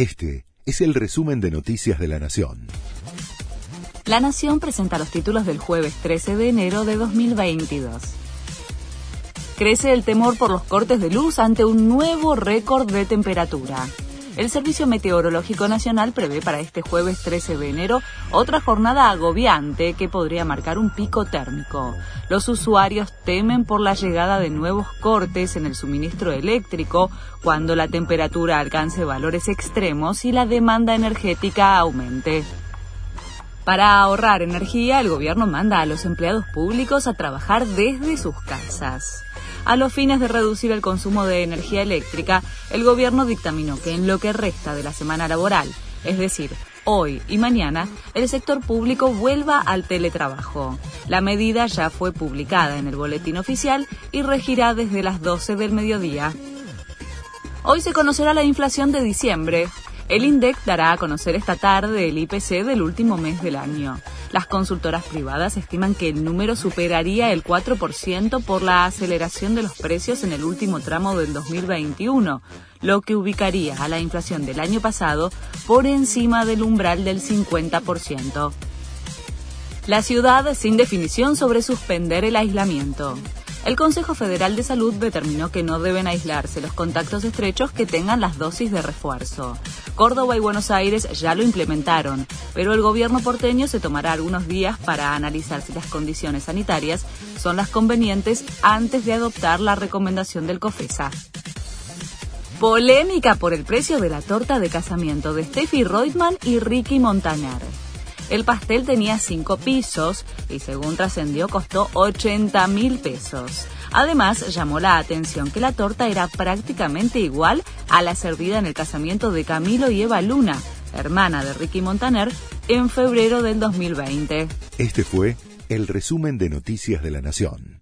Este es el resumen de Noticias de la Nación. La Nación presenta los títulos del jueves 13 de enero de 2022. Crece el temor por los cortes de luz ante un nuevo récord de temperatura. El Servicio Meteorológico Nacional prevé para este jueves 13 de enero otra jornada agobiante que podría marcar un pico térmico. Los usuarios temen por la llegada de nuevos cortes en el suministro eléctrico cuando la temperatura alcance valores extremos y la demanda energética aumente. Para ahorrar energía, el gobierno manda a los empleados públicos a trabajar desde sus casas. A los fines de reducir el consumo de energía eléctrica, el gobierno dictaminó que en lo que resta de la semana laboral, es decir, hoy y mañana, el sector público vuelva al teletrabajo. La medida ya fue publicada en el boletín oficial y regirá desde las 12 del mediodía. Hoy se conocerá la inflación de diciembre. El INDEC dará a conocer esta tarde el IPC del último mes del año. Las consultoras privadas estiman que el número superaría el 4% por la aceleración de los precios en el último tramo del 2021, lo que ubicaría a la inflación del año pasado por encima del umbral del 50%. La ciudad sin definición sobre suspender el aislamiento. El Consejo Federal de Salud determinó que no deben aislarse los contactos estrechos que tengan las dosis de refuerzo. Córdoba y Buenos Aires ya lo implementaron, pero el gobierno porteño se tomará algunos días para analizar si las condiciones sanitarias son las convenientes antes de adoptar la recomendación del COFESA. Polémica por el precio de la torta de casamiento de Steffi Reutemann y Ricky Montaner. El pastel tenía cinco pisos y según trascendió costó 80 mil pesos. Además, llamó la atención que la torta era prácticamente igual a la servida en el casamiento de Camilo y Eva Luna, hermana de Ricky Montaner, en febrero del 2020. Este fue el resumen de Noticias de la Nación.